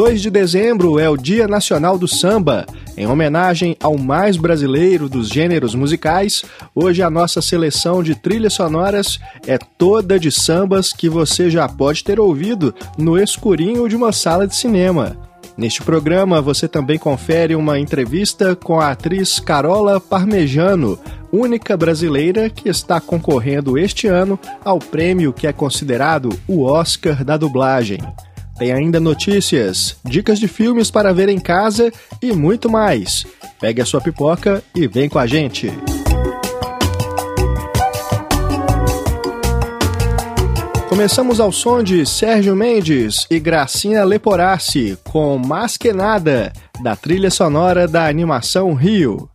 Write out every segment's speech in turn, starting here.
2 de dezembro é o Dia Nacional do Samba. Em homenagem ao mais brasileiro dos gêneros musicais, hoje a nossa seleção de trilhas sonoras é toda de sambas que você já pode ter ouvido no escurinho de uma sala de cinema. Neste programa, você também confere uma entrevista com a atriz Carola Parmejano, única brasileira que está concorrendo este ano ao prêmio que é considerado o Oscar da dublagem. Tem ainda notícias, dicas de filmes para ver em casa e muito mais. Pegue a sua pipoca e vem com a gente. Começamos ao som de Sérgio Mendes e Gracinha Leporassi com Mais Que Nada, da trilha sonora da animação Rio.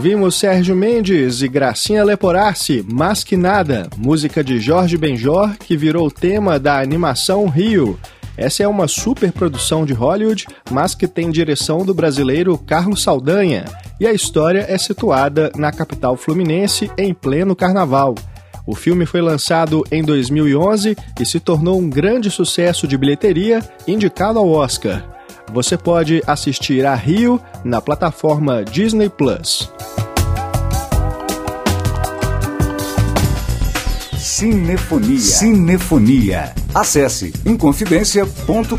Ouvimos Sérgio Mendes e Gracinha Leporassi, Mas Que Nada, música de Jorge Benjor que virou tema da animação Rio. Essa é uma super produção de Hollywood, mas que tem direção do brasileiro Carlos Saldanha, e a história é situada na capital fluminense em pleno carnaval. O filme foi lançado em 2011 e se tornou um grande sucesso de bilheteria, indicado ao Oscar. Você pode assistir a Rio na plataforma Disney Plus. Cinefonia. Cinefonia. Acesse inconfidencia.com.br.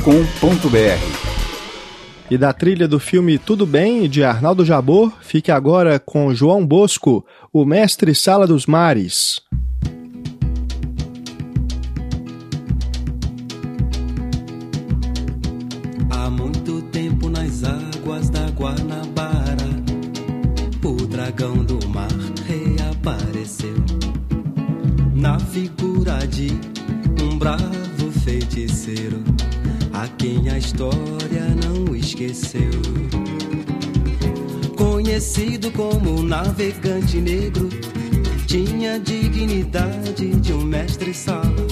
E da trilha do filme Tudo Bem, de Arnaldo Jabor, fique agora com João Bosco, o mestre Sala dos Mares. figura de um bravo feiticeiro a quem a história não esqueceu. Conhecido como navegante negro, tinha dignidade de um mestre sala.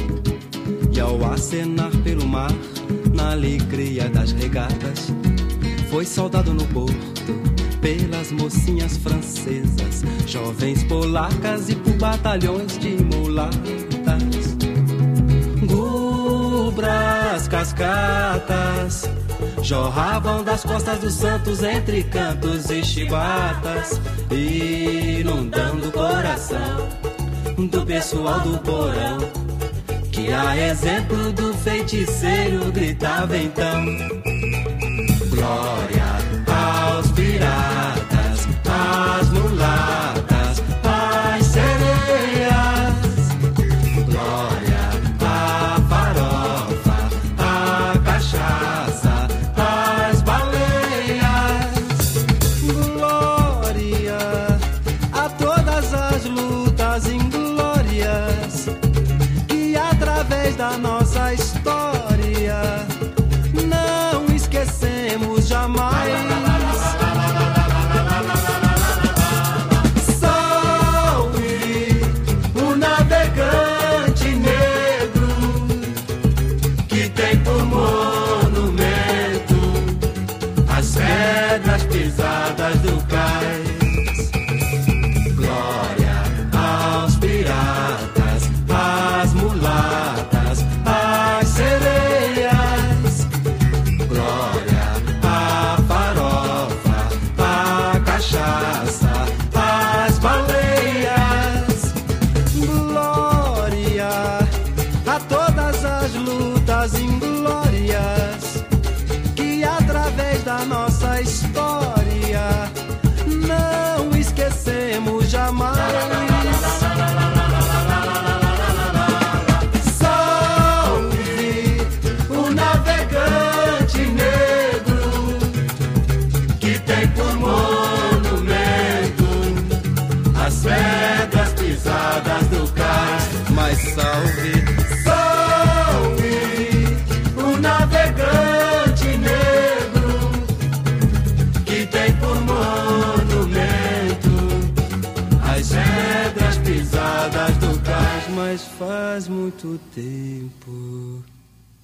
E ao acenar pelo mar, na alegria das regatas, foi soldado no porto pelas mocinhas francesas, jovens polacas e por batalhões de mulatos. Gubras, cascatas, jorravam das costas dos santos entre cantos e chibatas, inundando o coração do pessoal do porão. Que a exemplo do feiticeiro gritava então: Glória aos piratas, às mulatas, da nossa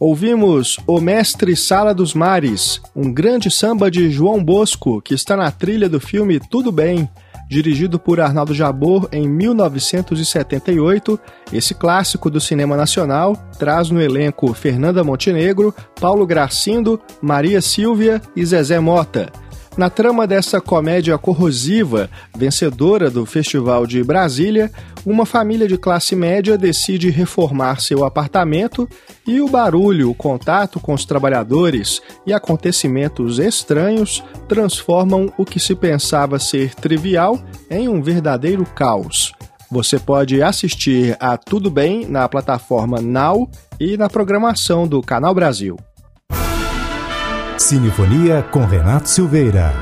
Ouvimos O Mestre Sala dos Mares, um grande samba de João Bosco que está na trilha do filme Tudo Bem, dirigido por Arnaldo Jabor em 1978. Esse clássico do cinema nacional traz no elenco Fernanda Montenegro, Paulo Gracindo, Maria Silvia e Zezé Mota. Na trama dessa comédia corrosiva, vencedora do Festival de Brasília, uma família de classe média decide reformar seu apartamento e o barulho, o contato com os trabalhadores e acontecimentos estranhos transformam o que se pensava ser trivial em um verdadeiro caos. Você pode assistir a Tudo Bem na plataforma Now e na programação do Canal Brasil. Cinefonia com Renato Silveira.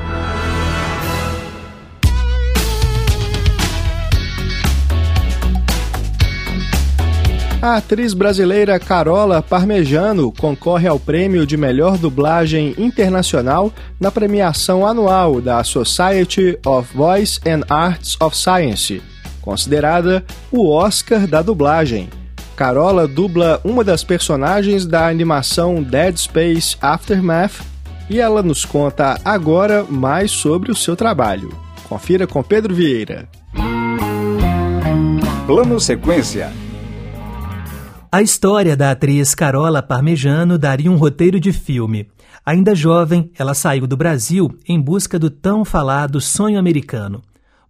A atriz brasileira Carola Parmejano concorre ao prêmio de melhor dublagem internacional na premiação anual da Society of Voice and Arts of Science, considerada o Oscar da dublagem. Carola dubla uma das personagens da animação Dead Space Aftermath e ela nos conta agora mais sobre o seu trabalho. Confira com Pedro Vieira. Plano Sequência. A história da atriz Carola Parmejano daria um roteiro de filme. Ainda jovem, ela saiu do Brasil em busca do tão falado sonho americano.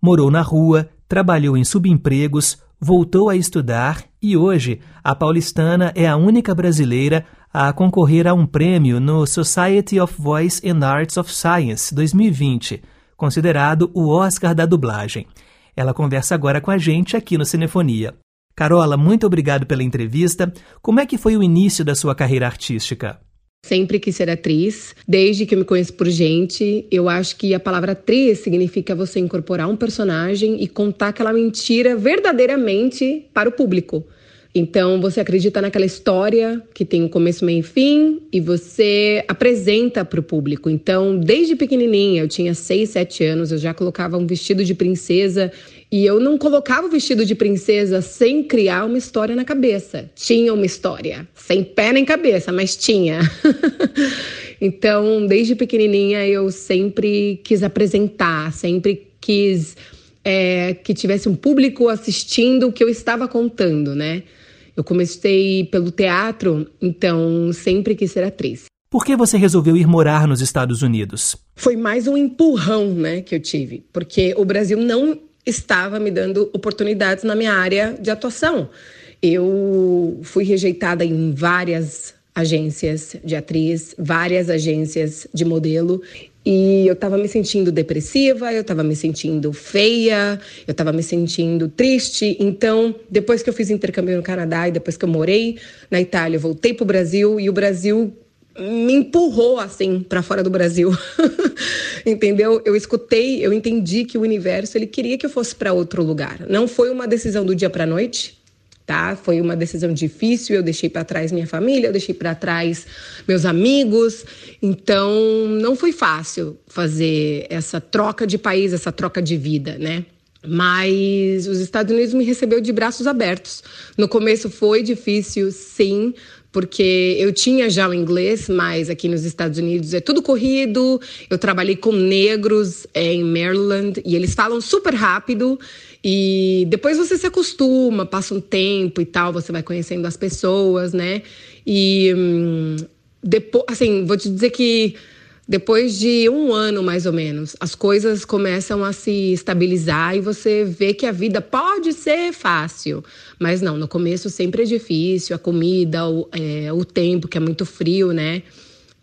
Morou na rua, trabalhou em subempregos, voltou a estudar e hoje a paulistana é a única brasileira a concorrer a um prêmio no Society of Voice and Arts of Science 2020, considerado o Oscar da dublagem. Ela conversa agora com a gente aqui no Cinefonia. Carola, muito obrigado pela entrevista. Como é que foi o início da sua carreira artística? Sempre quis ser atriz, desde que eu me conheço por gente. Eu acho que a palavra atriz significa você incorporar um personagem e contar aquela mentira verdadeiramente para o público. Então você acredita naquela história que tem um começo, meio e fim e você apresenta para o público. Então, desde pequenininha, eu tinha 6, 7 anos, eu já colocava um vestido de princesa e eu não colocava o vestido de princesa sem criar uma história na cabeça. Tinha uma história, sem pé nem cabeça, mas tinha. então, desde pequenininha, eu sempre quis apresentar, sempre quis é, que tivesse um público assistindo o que eu estava contando, né? Eu comecei pelo teatro, então sempre quis ser atriz. Por que você resolveu ir morar nos Estados Unidos? Foi mais um empurrão, né, que eu tive, porque o Brasil não estava me dando oportunidades na minha área de atuação. Eu fui rejeitada em várias agências de atriz, várias agências de modelo e eu tava me sentindo depressiva, eu tava me sentindo feia, eu tava me sentindo triste. Então, depois que eu fiz intercâmbio no Canadá e depois que eu morei na Itália, eu voltei pro Brasil e o Brasil me empurrou assim para fora do Brasil. Entendeu? Eu escutei, eu entendi que o universo ele queria que eu fosse para outro lugar. Não foi uma decisão do dia para noite tá? Foi uma decisão difícil, eu deixei para trás minha família, eu deixei para trás meus amigos. Então, não foi fácil fazer essa troca de país, essa troca de vida, né? Mas os Estados Unidos me recebeu de braços abertos. No começo foi difícil, sim, porque eu tinha já o inglês, mas aqui nos Estados Unidos é tudo corrido. Eu trabalhei com negros é, em Maryland e eles falam super rápido. E depois você se acostuma, passa um tempo e tal, você vai conhecendo as pessoas, né? E hum, depois, assim, vou te dizer que depois de um ano mais ou menos, as coisas começam a se estabilizar e você vê que a vida pode ser fácil. Mas não, no começo sempre é difícil, a comida, o, é, o tempo, que é muito frio, né?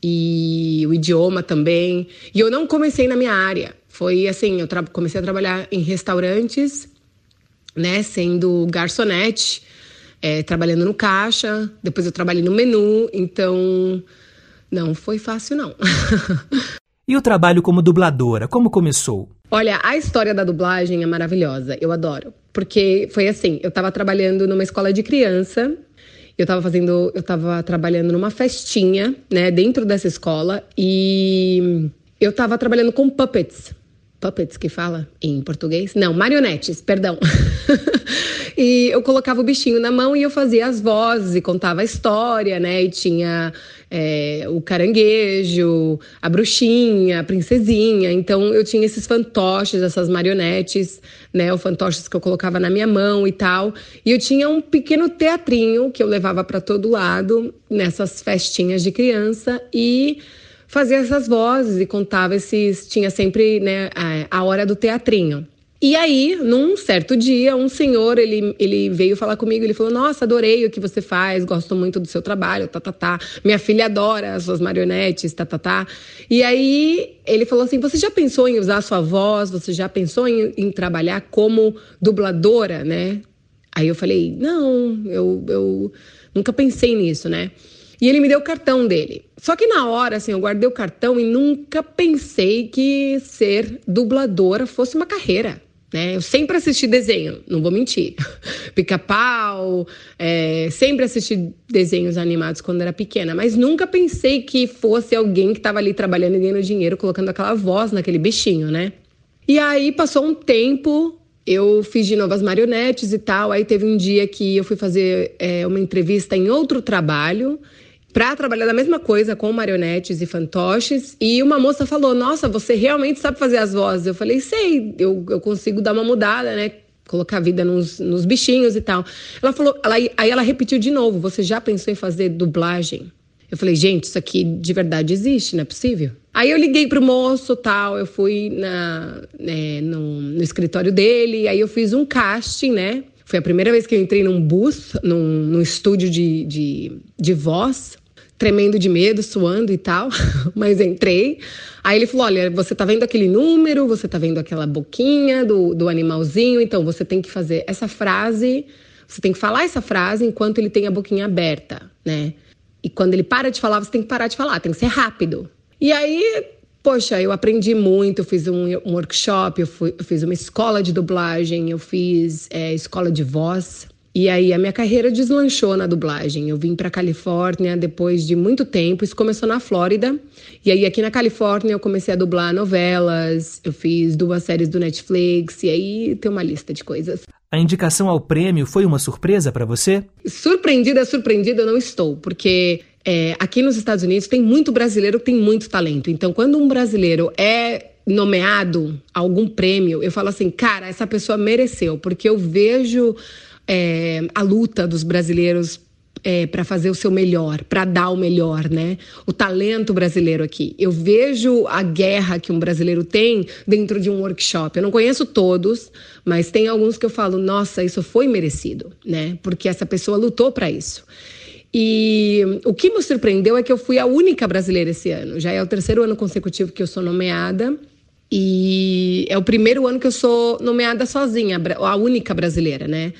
E o idioma também. E eu não comecei na minha área. Foi assim, eu comecei a trabalhar em restaurantes né, sendo garçonete, é, trabalhando no caixa, depois eu trabalhei no menu, então não foi fácil não. e o trabalho como dubladora, como começou? Olha, a história da dublagem é maravilhosa, eu adoro, porque foi assim, eu estava trabalhando numa escola de criança, eu estava fazendo, eu estava trabalhando numa festinha, né, dentro dessa escola e eu estava trabalhando com puppets, puppets que fala em português? Não, marionetes, perdão. e eu colocava o bichinho na mão e eu fazia as vozes e contava a história, né? E tinha é, o caranguejo, a bruxinha, a princesinha. Então eu tinha esses fantoches, essas marionetes, né? O fantoches que eu colocava na minha mão e tal. E eu tinha um pequeno teatrinho que eu levava para todo lado nessas festinhas de criança e fazia essas vozes e contava esses. Tinha sempre né, a hora do teatrinho. E aí, num certo dia, um senhor, ele, ele veio falar comigo, ele falou, nossa, adorei o que você faz, gosto muito do seu trabalho, tá, tá, tá. Minha filha adora as suas marionetes, tá, tá, tá. E aí, ele falou assim, você já pensou em usar a sua voz? Você já pensou em, em trabalhar como dubladora, né? Aí eu falei, não, eu, eu nunca pensei nisso, né? E ele me deu o cartão dele. Só que na hora, assim, eu guardei o cartão e nunca pensei que ser dubladora fosse uma carreira. Né? Eu sempre assisti desenho, não vou mentir. Pica-pau, é, sempre assisti desenhos animados quando era pequena, mas nunca pensei que fosse alguém que estava ali trabalhando e ganhando dinheiro, colocando aquela voz naquele bichinho, né? E aí passou um tempo, eu fiz de novo as marionetes e tal. Aí teve um dia que eu fui fazer é, uma entrevista em outro trabalho para trabalhar da mesma coisa com marionetes e fantoches. E uma moça falou: Nossa, você realmente sabe fazer as vozes? Eu falei: Sei, eu, eu consigo dar uma mudada, né? Colocar vida nos, nos bichinhos e tal. Ela falou, ela, aí ela repetiu de novo: Você já pensou em fazer dublagem? Eu falei, gente, isso aqui de verdade existe, não é possível? Aí eu liguei pro moço tal, eu fui na, né, no, no escritório dele, aí eu fiz um casting, né? Foi a primeira vez que eu entrei num bus, num, num estúdio de, de, de voz tremendo de medo, suando e tal, mas entrei. Aí ele falou: Olha, você tá vendo aquele número, você tá vendo aquela boquinha do, do animalzinho, então você tem que fazer essa frase, você tem que falar essa frase enquanto ele tem a boquinha aberta, né? E quando ele para de falar, você tem que parar de falar, tem que ser rápido. E aí, poxa, eu aprendi muito, eu fiz um, um workshop, eu, fui, eu, fiz uma escola de dublagem, eu fiz é, escola de voz E aí a minha carreira deslanchou na dublagem. Eu vim para Califórnia depois de muito tempo. Isso começou na Flórida. E aí aqui na Califórnia eu comecei a dublar novelas. Eu fiz duas séries do Netflix e aí tem uma lista de coisas. A indicação ao prêmio foi uma surpresa para você? Surpreendida, surpreendida eu não estou, porque é, aqui nos Estados Unidos tem muito brasileiro que tem muito talento. Então, quando um brasileiro é nomeado a algum prêmio, eu falo assim, cara, essa pessoa mereceu, porque eu vejo é, a luta dos brasileiros é, para fazer o seu melhor, para dar o melhor, né? O talento brasileiro aqui. Eu vejo a guerra que um brasileiro tem dentro de um workshop. Eu não conheço todos, mas tem alguns que eu falo, nossa, isso foi merecido, né? Porque essa pessoa lutou para isso. E o que me surpreendeu é que eu fui a única brasileira esse ano. Já é o terceiro ano consecutivo que eu sou nomeada. E é o primeiro ano que eu sou nomeada sozinha, a única brasileira, né?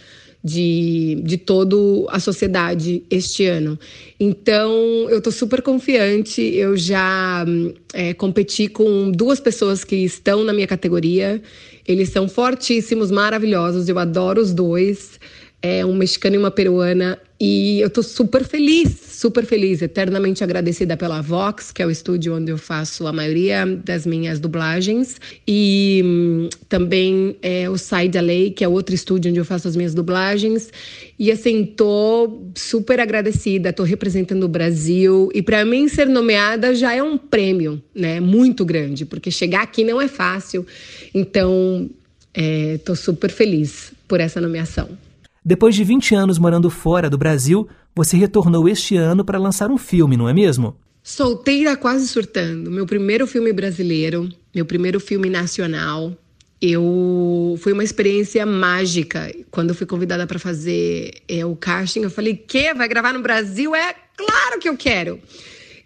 De, de toda a sociedade este ano. Então, eu estou super confiante. Eu já é, competi com duas pessoas que estão na minha categoria. Eles são fortíssimos, maravilhosos. Eu adoro os dois. É um mexicano e uma peruana. E eu estou super feliz super feliz, eternamente agradecida pela Vox, que é o estúdio onde eu faço a maioria das minhas dublagens, e hum, também é, o Side LA, que é outro estúdio onde eu faço as minhas dublagens. E assim, tô super agradecida, tô representando o Brasil, e para mim ser nomeada já é um prêmio, né? Muito grande, porque chegar aqui não é fácil. Então, é, tô super feliz por essa nomeação. Depois de 20 anos morando fora do Brasil, você retornou este ano para lançar um filme, não é mesmo? Solteira quase surtando. Meu primeiro filme brasileiro, meu primeiro filme nacional. Eu foi uma experiência mágica. Quando eu fui convidada para fazer é, o casting, eu falei: "Que vai gravar no Brasil? É claro que eu quero".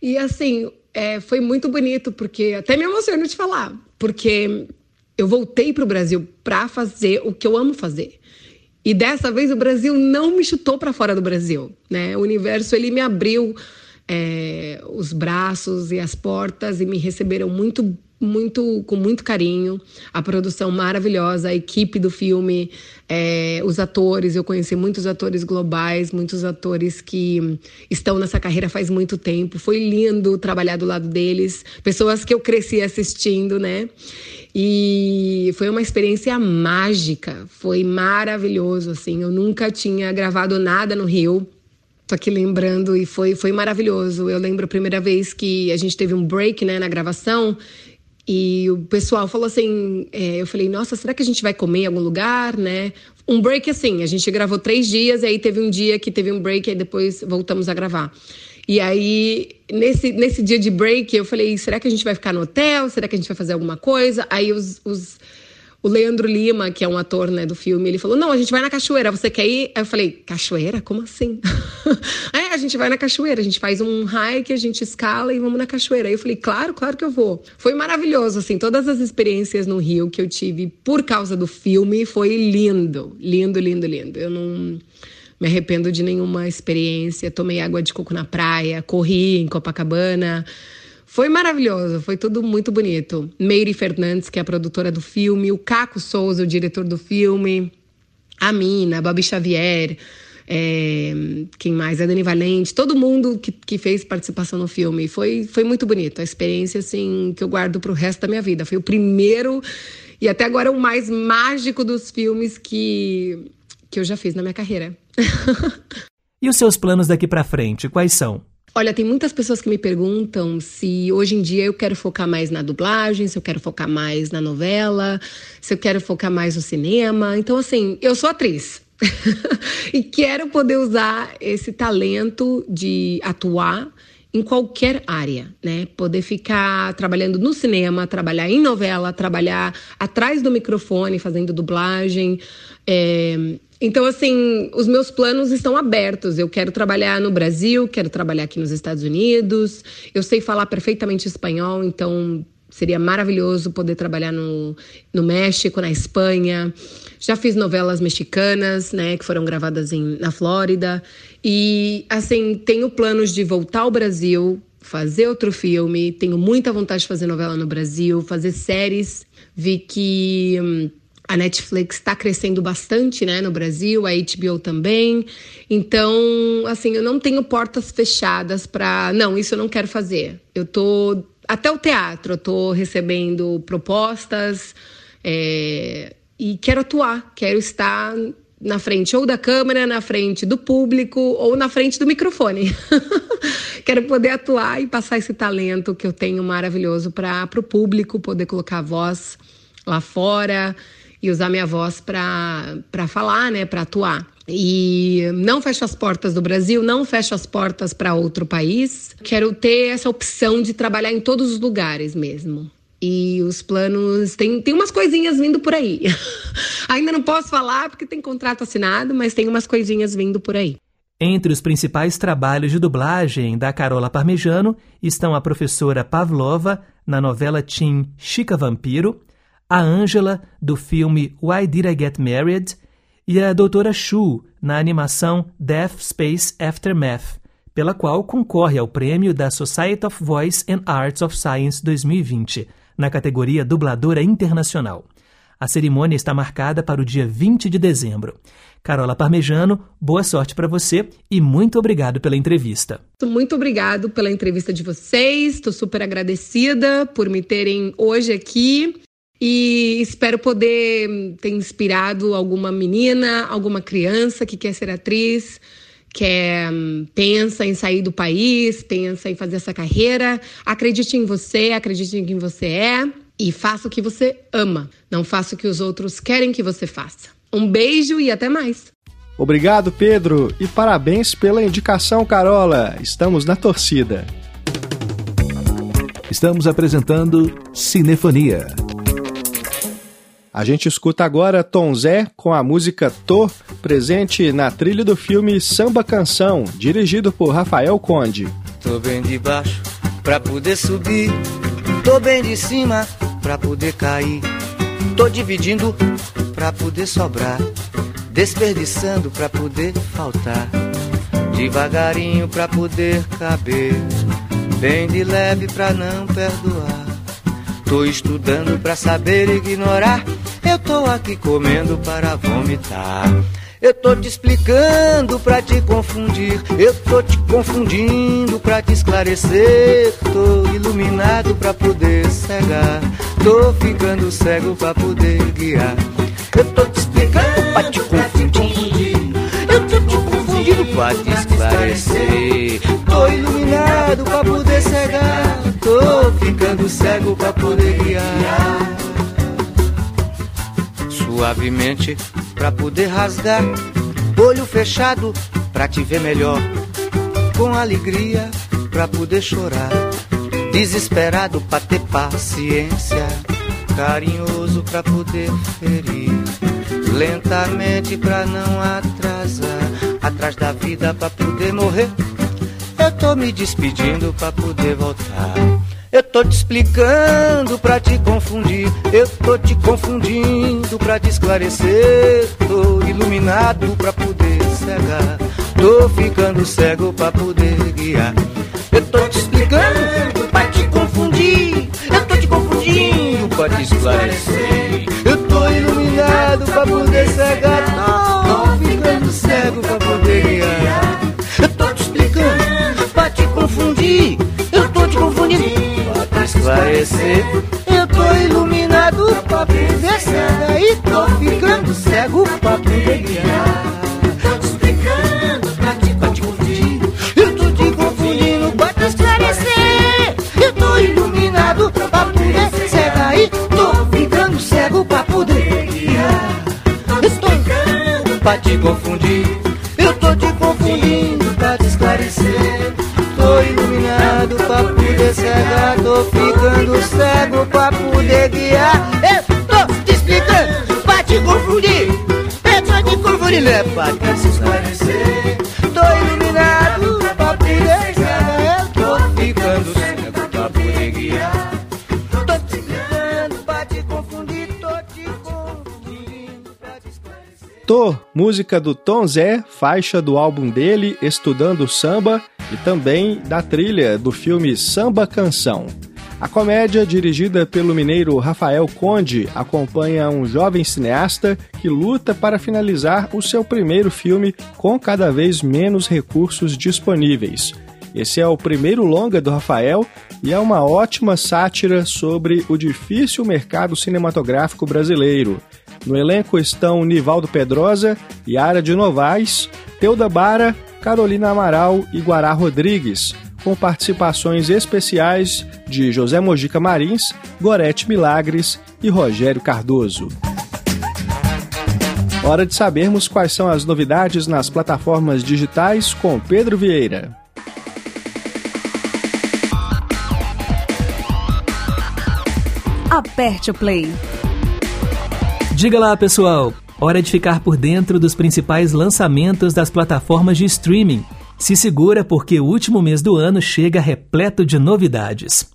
E assim, é, foi muito bonito porque até me emociono de falar, porque eu voltei para o Brasil para fazer o que eu amo fazer. E dessa vez o Brasil não me chutou para fora do Brasil, né? O universo ele me abriu é, os braços e as portas e me receberam muito muito com muito carinho. A produção maravilhosa a equipe do filme é, os atores eu conheci muitos atores globais muitos atores que estão nessa carreira faz muito tempo. Foi lindo trabalhar do lado deles pessoas que eu cresci assistindo né e foi uma experiência mágica, foi maravilhoso, assim. Eu nunca tinha gravado nada no Rio. Tô aqui lembrando e foi, foi maravilhoso. Eu lembro a primeira vez que a gente teve um break né, na gravação e o pessoal falou assim: é, eu falei, nossa, será que a gente vai comer em algum lugar, né? Um break assim, a gente gravou três dias, e aí teve um dia que teve um break, e depois voltamos a gravar. E aí, nesse, nesse dia de break, eu falei: será que a gente vai ficar no hotel? Será que a gente vai fazer alguma coisa? Aí os, os o Leandro Lima, que é um ator né, do filme, ele falou: Não, a gente vai na cachoeira, você quer ir? Aí eu falei: Cachoeira? Como assim? é, a gente vai na cachoeira, a gente faz um hike, a gente escala e vamos na cachoeira. Aí eu falei: Claro, claro que eu vou. Foi maravilhoso, assim, todas as experiências no Rio que eu tive por causa do filme foi lindo, lindo, lindo, lindo. Eu não me arrependo de nenhuma experiência. Tomei água de coco na praia, corri em Copacabana. Foi maravilhoso, foi tudo muito bonito. Meire Fernandes, que é a produtora do filme, o Caco Souza, o diretor do filme, a Mina, a Babi Xavier, é, quem mais? A Dani Valente, todo mundo que, que fez participação no filme. Foi, foi muito bonito. A experiência, assim, que eu guardo pro resto da minha vida. Foi o primeiro e até agora o mais mágico dos filmes que, que eu já fiz na minha carreira. e os seus planos daqui para frente, quais são? Olha, tem muitas pessoas que me perguntam se hoje em dia eu quero focar mais na dublagem, se eu quero focar mais na novela, se eu quero focar mais no cinema. Então, assim, eu sou atriz. e quero poder usar esse talento de atuar em qualquer área, né? Poder ficar trabalhando no cinema, trabalhar em novela, trabalhar atrás do microfone, fazendo dublagem. É, então, assim, os meus planos estão abertos. Eu quero trabalhar no Brasil, quero trabalhar aqui nos Estados Unidos. Eu sei falar perfeitamente espanhol, então seria maravilhoso poder trabalhar no, no México, na Espanha. Já fiz novelas mexicanas, né, que foram gravadas em, na Flórida. E, assim, tenho planos de voltar ao Brasil, fazer outro filme. Tenho muita vontade de fazer novela no Brasil, fazer séries. Vi que. Hum, A Netflix está crescendo bastante, né, no Brasil, a HBO também. Então, assim, eu não tenho portas fechadas para, não, isso eu não quero fazer. Eu tô até o teatro, eu tô recebendo propostas é, e quero atuar, quero estar na frente ou da câmera, na frente do público ou na frente do microfone. Quero poder atuar e passar esse talento que eu tenho maravilhoso para o público, poder colocar a voz lá fora e usar minha voz para falar, né, para atuar. E não fecho as portas do Brasil, não fecho as portas para outro país. Quero ter essa opção de trabalhar em todos os lugares mesmo. E os planos. Tem, tem umas coisinhas vindo por aí. Ainda não posso falar porque tem contrato assinado, mas tem umas coisinhas vindo por aí. Entre os principais trabalhos de dublagem da Carola Parmejano estão a professora Pavlova, na novela teen Chica Vampiro, a Ângela, do filme Why Did I Get Married, e a doutora Shu, na animação Death Space Aftermath, pela qual concorre ao prêmio da Society of Voice and Arts of Science 2020 na categoria Dubladora Internacional. A cerimônia está marcada para o dia 20 de dezembro. Carola Parmejano, boa sorte para você e muito obrigado pela entrevista. Muito obrigado pela entrevista de vocês. Estou super agradecida por me terem hoje aqui e espero poder ter inspirado alguma menina, alguma criança que quer ser atriz quer pensa em sair do país, pensa em fazer essa carreira, acredite em você, acredite em quem você é e faça o que você ama. Não faça o que os outros querem que você faça. Um beijo e até mais. Obrigado, Pedro, e parabéns pela indicação, Carola. Estamos na torcida. Estamos apresentando Cinefonia. A gente escuta agora Tom Zé com a música Tô, presente na trilha do filme Samba Canção, dirigido por Rafael Conde. Tô bem de baixo pra poder subir, tô bem de cima pra poder cair, tô dividindo pra poder sobrar, desperdiçando pra poder faltar, devagarinho pra poder caber, bem de leve pra não perdoar. Tô estudando pra saber ignorar eu tô aqui comendo para vomitar. Eu tô te explicando pra te confundir. Eu tô te confundindo pra te esclarecer. Tô iluminado pra poder cegar. Tô ficando cego pra poder guiar. Eu tô te explicando pra te confundir. Eu tô te confundindo pra te esclarecer. Tô iluminado pra poder cegar. Tô ficando cego pra poder guiar suavemente pra poder rasgar. Olho fechado pra te ver melhor. Com alegria pra poder chorar. Desesperado pra ter paciência. Carinhoso pra poder ferir. Lentamente pra não atrasar. Atrás da vida pra poder morrer. Eu tô me despedindo pra poder voltar. Eu tô te explicando pra te confundir. Eu tô te confundindo pra te esclarecer. Tô iluminado pra poder cegar. Tô ficando cego pra poder guiar. Eu tô te explicando pra te esclarecer. Eu tô iluminado pra poder cegar. Tô ficando cego pra poder guiar. Eu tô te explicando pra te confundir. Eu tô te confundindo esclarecer. Eu tô iluminado pra poder cega e tô ficando cego pra poder guiar. Pra te confundir. Eu tô te confundindo pra te esclarecer. Tô iluminado pra poder cegar, tô ficando cego pra poder guiar. Eu tô te explicando pra te confundir. Eu tô te confundindo, é pra te esclarecer. Tô iluminado pra poder cegar, tô ficando cego pra poder guiar. Tô te confundindo pra te esclarecer. Tô, música do Tom Zé, faixa do álbum dele, Estudando Samba e também da trilha do filme Samba Canção. A comédia, dirigida pelo mineiro Rafael Conde, acompanha um jovem cineasta que luta para finalizar o seu primeiro filme com cada vez menos recursos disponíveis. Esse é o primeiro longa do Rafael e é uma ótima sátira sobre o difícil mercado cinematográfico brasileiro. No elenco estão Nivaldo Pedrosa, Yara de Novaes, Teuda Bara, Carolina Amaral e Guará Rodrigues, com participações especiais de José Mojica Marins, Gorete Milagres e Rogério Cardoso. Hora de sabermos quais são as novidades nas plataformas digitais com Pedro Vieira. Aperte o play. Diga lá, pessoal. Hora de ficar por dentro dos principais lançamentos das plataformas de streaming. Se segura porque o último mês do ano chega repleto de novidades.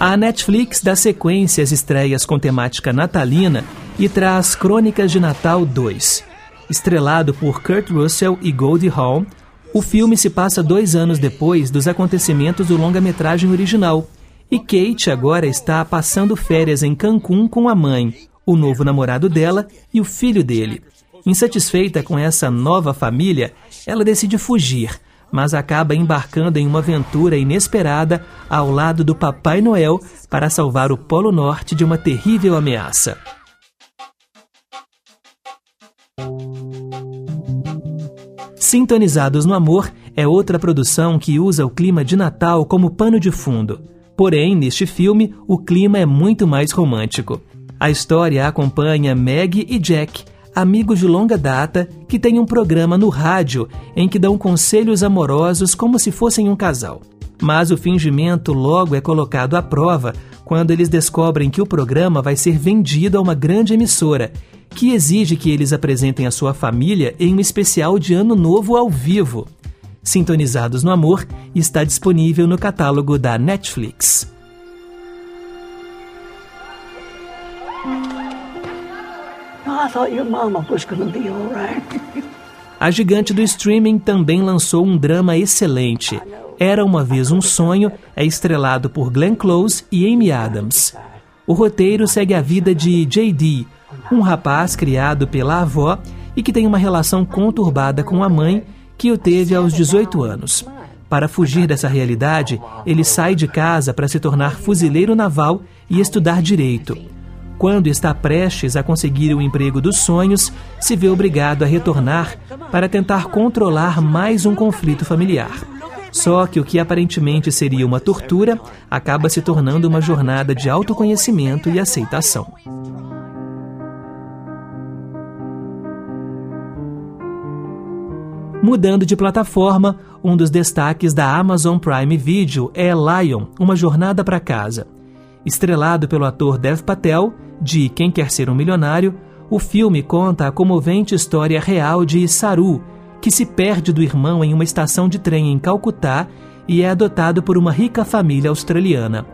A Netflix dá sequência às estreias com temática natalina e traz Crônicas de Natal 2. Estrelado por Kurt Russell e Goldie Hawn, o filme se passa dois anos depois dos acontecimentos do longa-metragem original, e Kate agora está passando férias em Cancún com a mãe, o novo namorado dela e o filho dele. Insatisfeita com essa nova família, ela decide fugir, mas acaba embarcando em uma aventura inesperada ao lado do Papai Noel para salvar o Polo Norte de uma terrível ameaça. Sintonizados no Amor é outra produção que usa o clima de Natal como pano de fundo. Porém, neste filme, o clima é muito mais romântico. A história acompanha Meg e Jack, amigos de longa data que têm um programa no rádio em que dão conselhos amorosos como se fossem um casal. Mas o fingimento logo é colocado à prova quando eles descobrem que o programa vai ser vendido a uma grande emissora que exige que eles apresentem a sua família em um especial de Ano Novo ao vivo. Sintonizados no Amor está disponível no catálogo da Netflix. A gigante do streaming também lançou um drama excelente. Era uma vez um sonho, é estrelado por Glenn Close e Amy Adams. O roteiro segue a vida de JD, um rapaz criado pela avó e que tem uma relação conturbada com a mãe que o teve aos 18 anos. Para fugir dessa realidade, ele sai de casa para se tornar fuzileiro naval e estudar direito. Quando está prestes a conseguir o emprego dos sonhos, se vê obrigado a retornar para tentar controlar mais um conflito familiar. Só que o que aparentemente seria uma tortura acaba se tornando uma jornada de autoconhecimento e aceitação. Mudando de plataforma, um dos destaques da Amazon Prime Video é Lion, Uma Jornada para Casa. Estrelado pelo ator Dev Patel, de Quem Quer Ser um Milionário, o filme conta a comovente história real de Saru, que se perde do irmão em uma estação de trem em Calcutá e é adotado por uma rica família australiana.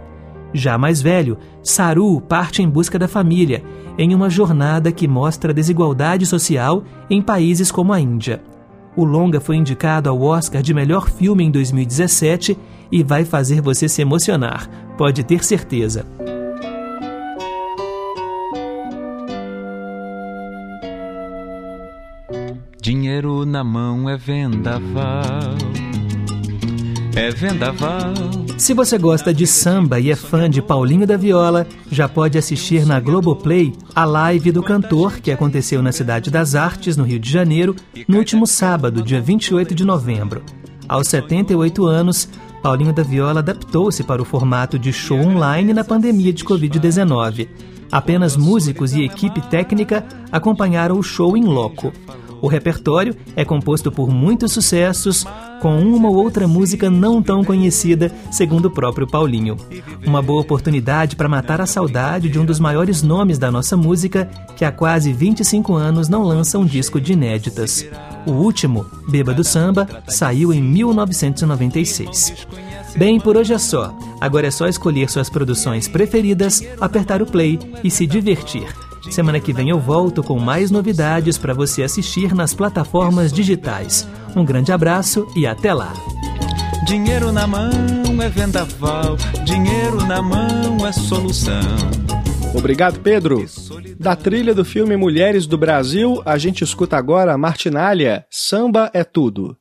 Já mais velho, Saru parte em busca da família, em uma jornada que mostra desigualdade social em países como a Índia. O longa foi indicado ao Oscar de melhor filme em 2017 e vai fazer você se emocionar, pode ter certeza. Dinheiro na mão é vendaval. É vendaval. Se você gosta de samba e é fã de Paulinho da Viola, já pode assistir na Globoplay a live do cantor que aconteceu na Cidade das Artes, no Rio de Janeiro, no último sábado, dia 28 de novembro. Aos 78 anos, Paulinho da Viola adaptou-se para o formato de show online na pandemia de Covid-19. Apenas músicos e equipe técnica acompanharam o show em loco. O repertório é composto por muitos sucessos, com uma ou outra música não tão conhecida, segundo o próprio Paulinho. Uma boa oportunidade para matar a saudade de um dos maiores nomes da nossa música, que há quase 25 anos não lança um disco de inéditas. O último, Beba do Samba, saiu em 1996. Bem, por hoje é só. Agora é só escolher suas produções preferidas, apertar o play e se divertir. Semana que vem eu volto com mais novidades para você assistir nas plataformas digitais. Um grande abraço e até lá. Dinheiro na mão é vendaval, dinheiro na mão é solução. Obrigado, Pedro. Da trilha do filme Mulheres do Brasil, a gente escuta agora Martinália, Samba é Tudo.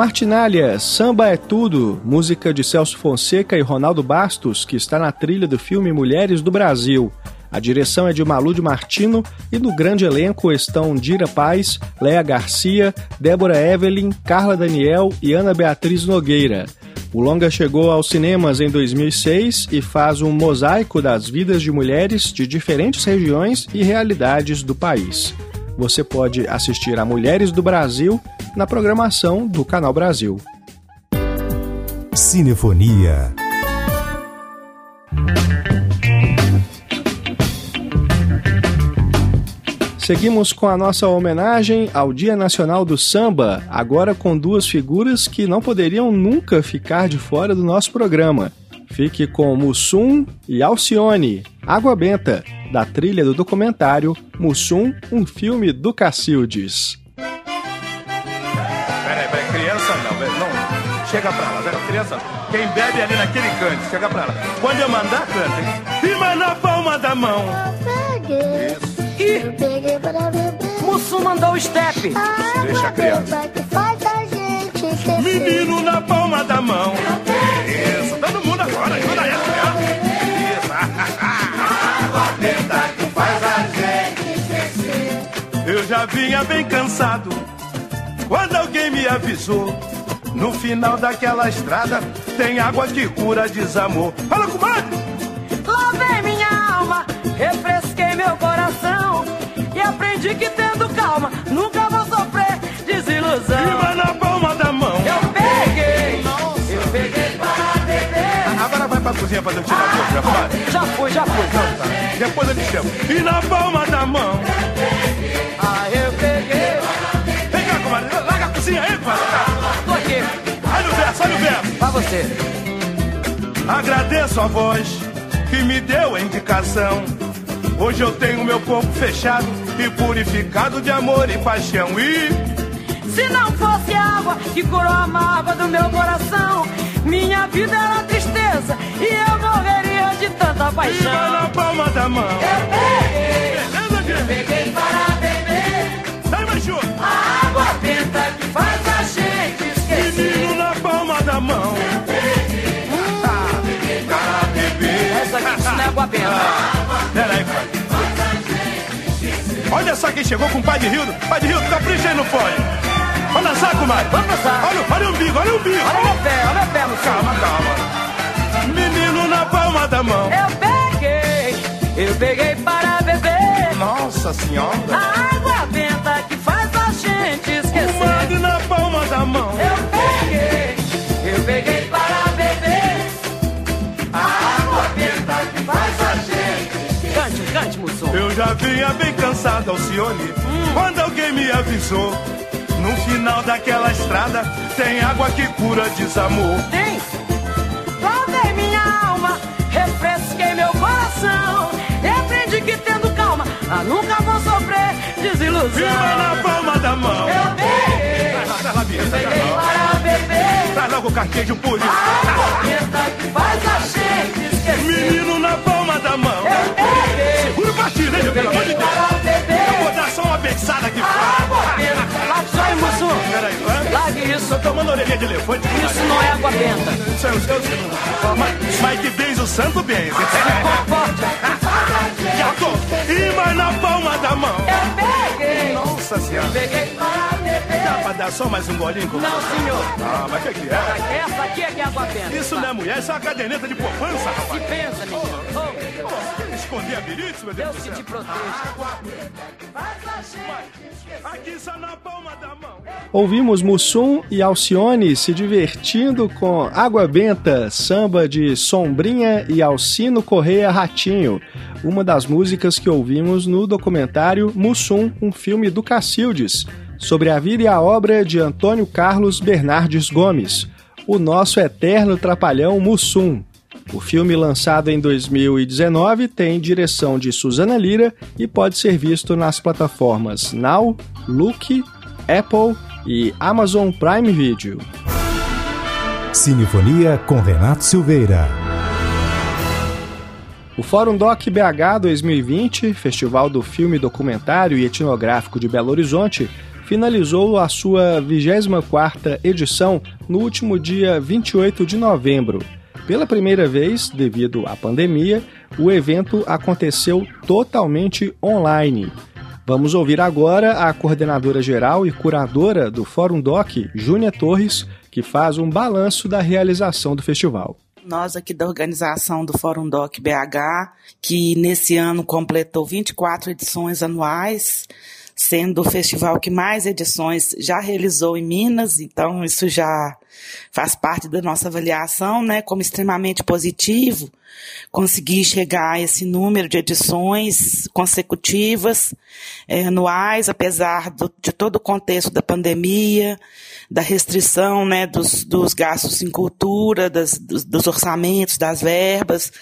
Martinália, Samba é Tudo, música de Celso Fonseca e Ronaldo Bastos, que está na trilha do filme Mulheres do Brasil. A direção é de Malu de Martino e no grande elenco estão Dira Paz, Léa Garcia, Débora Evelyn, Carla Daniel e Ana Beatriz Nogueira. O longa chegou aos cinemas em 2006 e faz um mosaico das vidas de mulheres de diferentes regiões e realidades do país. Você pode assistir a Mulheres do Brasil na programação do Canal Brasil. Cinefonia. Seguimos com a nossa homenagem ao Dia Nacional do Samba, agora com duas figuras que não poderiam nunca ficar de fora do nosso programa. Fique com Mussum e Alcione, Água Benta, da trilha do documentário Mussum, um filme do Cacildes. Chega pra lá, velho, criança. Quem bebe ali naquele canto, chega pra lá. Quando eu mandar, canta, hein? Firma na palma da mão. Isso. Eu peguei para beber. Mussum mandou o step. Deixa a criança. Que faz a gente esquecer. Menino na palma da mão. Isso, todo mundo agora, ajuda aí, criança. Isso. Água benta que faz a gente esquecer. Eu já vinha bem cansado quando alguém me avisou. No final daquela estrada tem água que cura desamor. Fala, comadre! Lavei minha alma, refresquei meu coração e aprendi que tendo calma nunca vou sofrer desilusão. Firma na palma da mão. Eu peguei, eu peguei para beber. Agora vai pra cozinha fazer o tirador, já foi? Já fui, já fui. Então tá. Depois eu te chamo. E na palma da mão. Ah, eu peguei. Vem cá, comadre. Larga a cozinha aí, comadre. Olha o verso, olha o verso. Pra você. Agradeço a voz que me deu a indicação. Hoje eu tenho meu corpo fechado e purificado de amor e paixão. E Se não fosse a água que curou a mágoa do meu coração, minha vida era tristeza e eu morreria de tanta paixão. firma na palma da mão. Eu peguei, Beleza, peguei para benta. Peraí, pai. Olha só quem chegou com o pai de Rildo. Pai de Rildo, capricha aí no fone. Vamos dançar, comadre. Vamos dançar. Olha, olha o umbigo, olha o umbigo. Olha meu pé, olha meu pé, Mussum. Calma, calma. Menino na palma da mão. Eu peguei, eu peguei para beber. Nossa senhora. A água benta que faz a gente esquecer. Comadre na palma da mão. Eu peguei, Cante, Mussum. Eu já vinha bem cansado, Alcione, quando alguém me avisou. No final daquela estrada tem água que cura desamor. Tem? Lavei minha alma, refresquei meu coração. E aprendi que tendo calma, ah, nunca vou sofrer desilusão. Firma na palma da mão. Eu peguei, Traz lá. para beber. Traz logo o carquejo puro. A água benta que faz a gente esquecer. Menino na palma da mão. Eu peguei, Segura o partido, hein, pelo amor de Deus. Eu vou dar só uma beçada aqui fora. Larga isso aí, Mussum. Peraí, hã? Largue isso. Tô tomando orelhinha de elefante. Isso não é água benta. Isso é o seu. Mas, mas que bens o santo bem. Conforte. Já tô. E mais na palma da mão. Eu peguei, Nossa senhora. peguei para. Dá pra dar só mais um golinho? com- Não, senhor. Ah, mas o que, que é? Essa aqui é que é água benta. Isso não é mulher, isso é uma caderneta de poupança, Se rapaz. pensa, menino. Oh, Esconder a birite, meu Deus Deus do que te proteja. Aqui só na palma da mão. Ouvimos Mussum e Alcione se divertindo com Água Benta, samba de Sombrinha e Alcino Correia Ratinho, uma das músicas que ouvimos no documentário Mussum, um filme do Cacildes, sobre a vida e a obra de Antônio Carlos Bernardes Gomes, o nosso eterno trapalhão Mussum. O filme, lançado em 2019, tem direção de Suzana Lira e pode ser visto nas plataformas Now, Look, Apple e Amazon Prime Video. Cinefonia com Renato Silveira. O Fórum Doc BH 2020, Festival do Filme Documentário e Etnográfico de Belo Horizonte, finalizou a sua 24ª edição no último dia 28 de novembro. Pela primeira vez, devido à pandemia, o evento aconteceu totalmente online. Vamos ouvir agora a coordenadora geral e curadora do Fórum Doc, Júnia Torres, que faz um balanço da realização do festival. Nós aqui da organização do Fórum Doc BH, que nesse ano completou 24 edições anuais, sendo o festival que mais edições já realizou em Minas, então isso já faz parte da nossa avaliação, né, como extremamente positivo, conseguir chegar a esse número de edições consecutivas, é, anuais, apesar do, de todo o contexto da pandemia, da restrição, né, dos, dos gastos em cultura, das, dos, dos orçamentos, das verbas,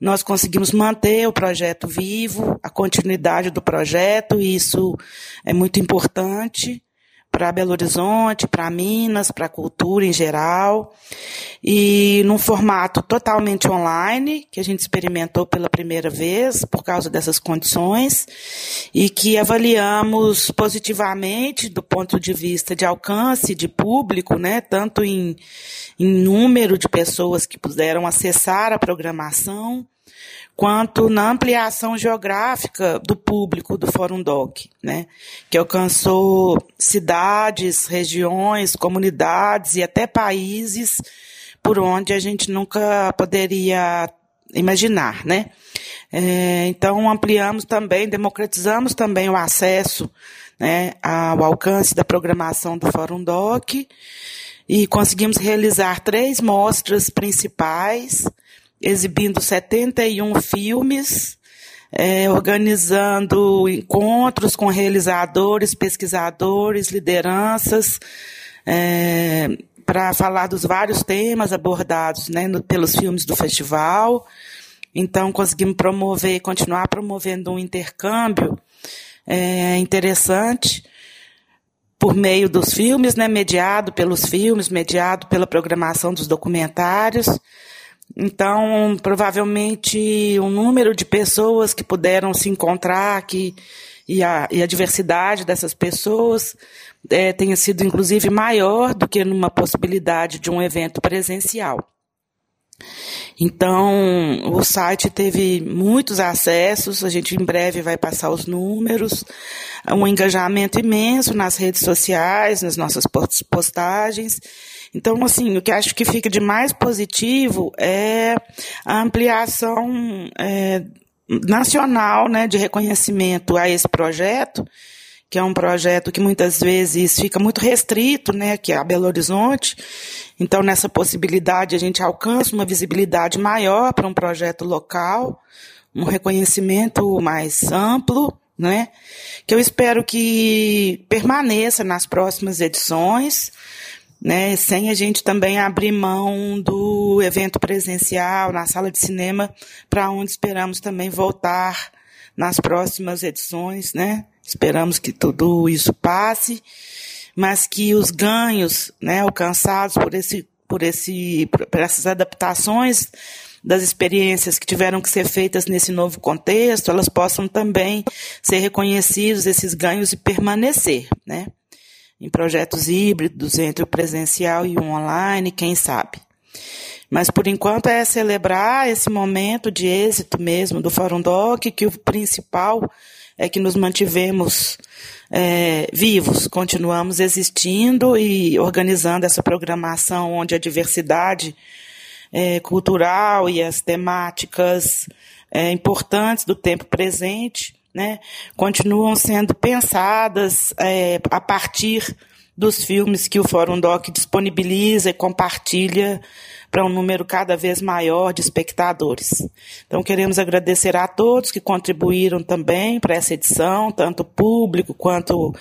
nós conseguimos manter o projeto vivo, a continuidade do projeto, e isso é muito importante para Belo Horizonte, para Minas, para a cultura em geral, e num formato totalmente online, que a gente experimentou pela primeira vez por causa dessas condições, e que avaliamos positivamente do ponto de vista de alcance de público, né, tanto em, em número de pessoas que puderam acessar a programação, quanto na ampliação geográfica do público do Fórum Doc, né, que alcançou cidades, regiões, comunidades e até países por onde a gente nunca poderia imaginar, né? É, então ampliamos também, democratizamos também o acesso, né, ao alcance da programação do Fórum Doc e conseguimos realizar três mostras principais exibindo 71 filmes, é, organizando encontros com realizadores, pesquisadores, lideranças, é, para falar dos vários temas abordados né, no, pelos filmes do festival. Então, conseguimos promover, continuar promovendo um intercâmbio é, interessante por meio dos filmes, né, mediado pelos filmes, mediado pela programação dos documentários. Então, provavelmente, o número de pessoas que puderam se encontrar aqui e a, e a diversidade dessas pessoas é, tenha sido, inclusive, maior do que numa possibilidade de um evento presencial. Então, o site teve muitos acessos, a gente em breve vai passar os números, um engajamento imenso nas redes sociais, nas nossas postagens, então, assim, o que acho que fica de mais positivo é a ampliação é, nacional né, de reconhecimento a esse projeto, que é um projeto que muitas vezes fica muito restrito, né, que é a Belo Horizonte. Então, nessa possibilidade, a gente alcança uma visibilidade maior para um projeto local, um reconhecimento mais amplo, né, que eu espero que permaneça nas próximas edições né, sem a gente também abrir mão do evento presencial na sala de cinema, para onde esperamos também voltar nas próximas edições, né? Esperamos que tudo isso passe, mas que os ganhos, né, alcançados por esse por esse por essas adaptações das experiências que tiveram que ser feitas nesse novo contexto, elas possam também ser reconhecidos esses ganhos e permanecer, né? Em projetos híbridos entre o presencial e o online, quem sabe. Mas por enquanto é celebrar esse momento de êxito mesmo do Fórum Doc, que o principal é que nos mantivemos é, vivos, continuamos existindo e organizando essa programação onde a diversidade é, cultural e as temáticas é, importantes do tempo presente né, continuam sendo pensadas é, a partir dos filmes que o Fórum Doc disponibiliza e compartilha para um número cada vez maior de espectadores. Então, queremos agradecer a todos que contribuíram também para essa edição, tanto público quanto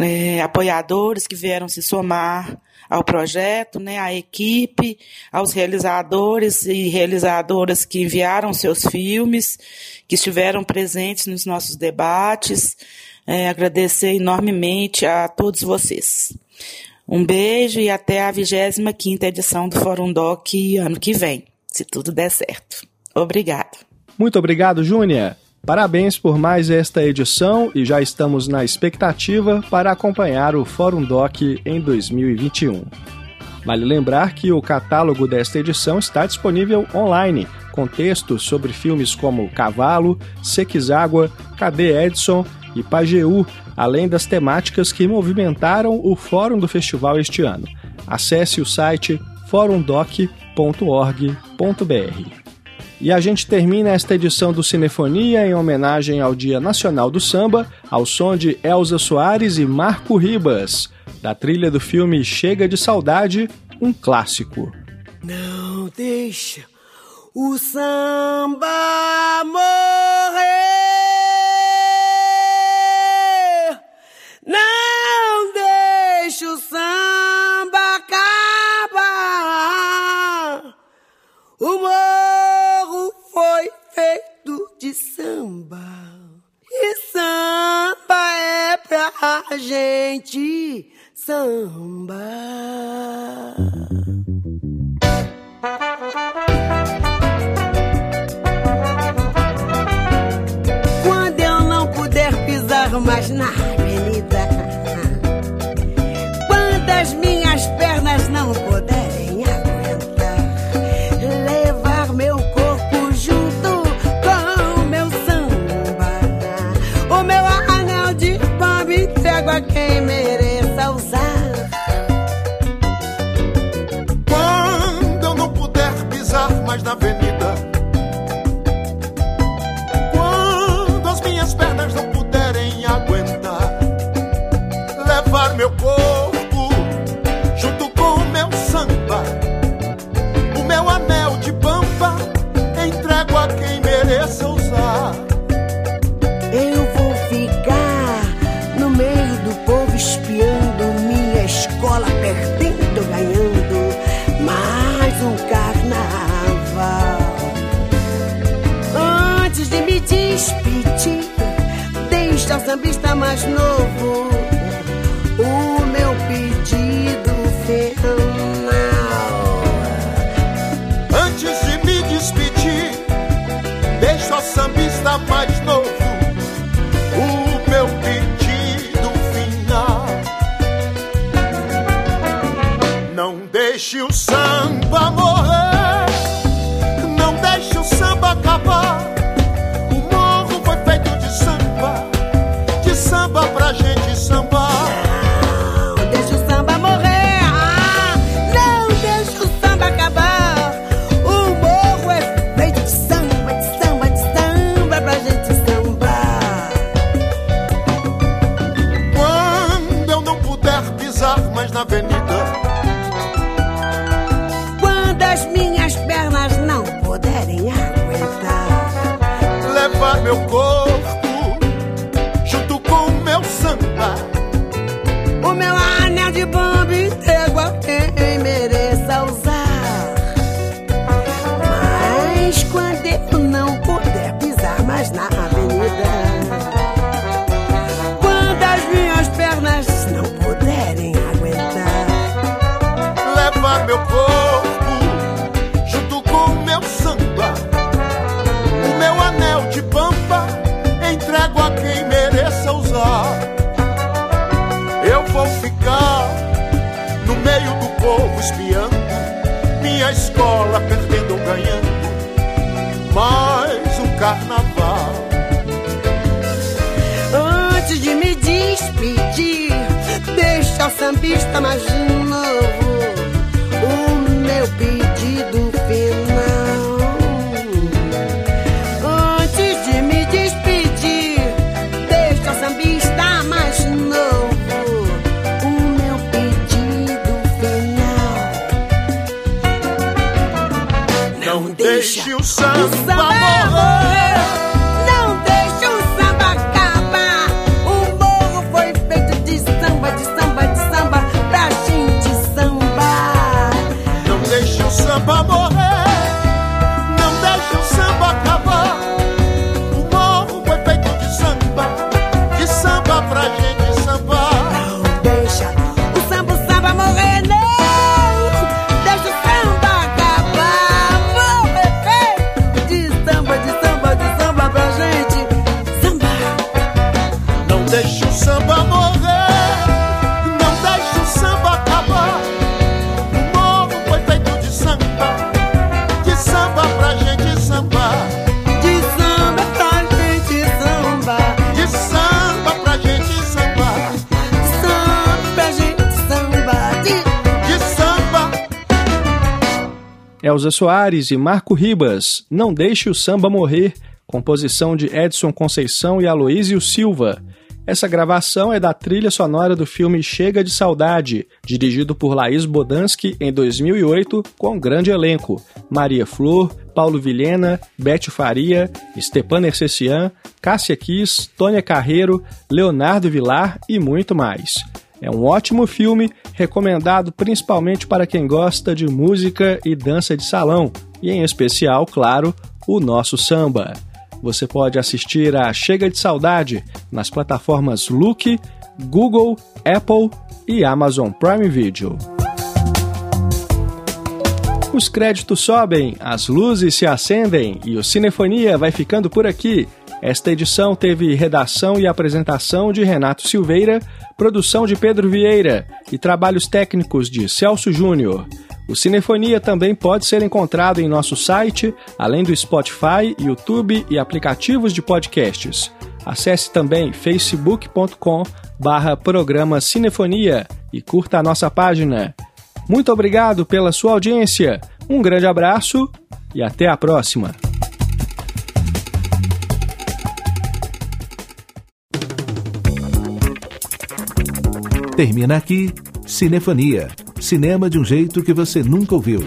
é, apoiadores que vieram se somar ao projeto, né, à equipe, aos realizadores e realizadoras que enviaram seus filmes, que estiveram presentes nos nossos debates. É, agradecer enormemente a todos vocês. Um beijo e até a 25 edição do Fórum Doc ano que vem, se tudo der certo. Obrigado. Muito obrigado, Júnia. Parabéns por mais esta edição e já estamos na expectativa para acompanhar o Fórum Doc em 2021. Vale lembrar que o catálogo desta edição está disponível online, com textos sobre filmes como Cavalo, Sequizágua, Cadê Edson e Pajeú, além das temáticas que movimentaram o fórum do festival este ano. Acesse o site forumdoc.org.br. E a gente termina esta edição do Cinefonia em homenagem ao Dia Nacional do Samba, ao som de Elza Soares e Marco Ribas, da trilha do filme Chega de Saudade, um clássico. Não deixa o samba morrer. a gente samba. Quando eu não puder pisar mais na Antes de me despedir, deixa o sambista mais novo. O meu pedido final. Antes de me despedir, deixa o sambista mais novo. O meu pedido final. Não deixe o samba. escola, perdendo ou ganhando, mais um carnaval. Antes de me despedir, deixa o sambista mais novo sa, sa. Elza Soares e Marco Ribas, Não Deixe o Samba Morrer, composição de Edson Conceição e Aloísio Silva. Essa gravação é da trilha sonora do filme Chega de Saudade, dirigido por Laís Bodansky em 2008, com um grande elenco: Maria Flor, Paulo Vilhena, Bete Faria, Stepan Ercecian, Cássia Kiss, Tônia Carreiro, Leonardo Vilar e muito mais. É um ótimo filme, recomendado principalmente para quem gosta de música e dança de salão, e em especial, claro, o nosso samba. Você pode assistir a Chega de Saudade nas plataformas Look, Google, Apple e Amazon Prime Video. Os créditos sobem, as luzes se acendem e o Cinefonia vai ficando por aqui. Esta edição teve redação e apresentação de Renato Silveira, produção de Pedro Vieira e trabalhos técnicos de Celso Júnior. O Cinefonia também pode ser encontrado em nosso site, além do Spotify, YouTube e aplicativos de podcasts. Acesse também facebook.com barra programa Cinefonia e curta a nossa página. Muito obrigado pela sua audiência, um grande abraço e até a próxima! Termina aqui Cinefonia. Cinema de um jeito que você nunca ouviu.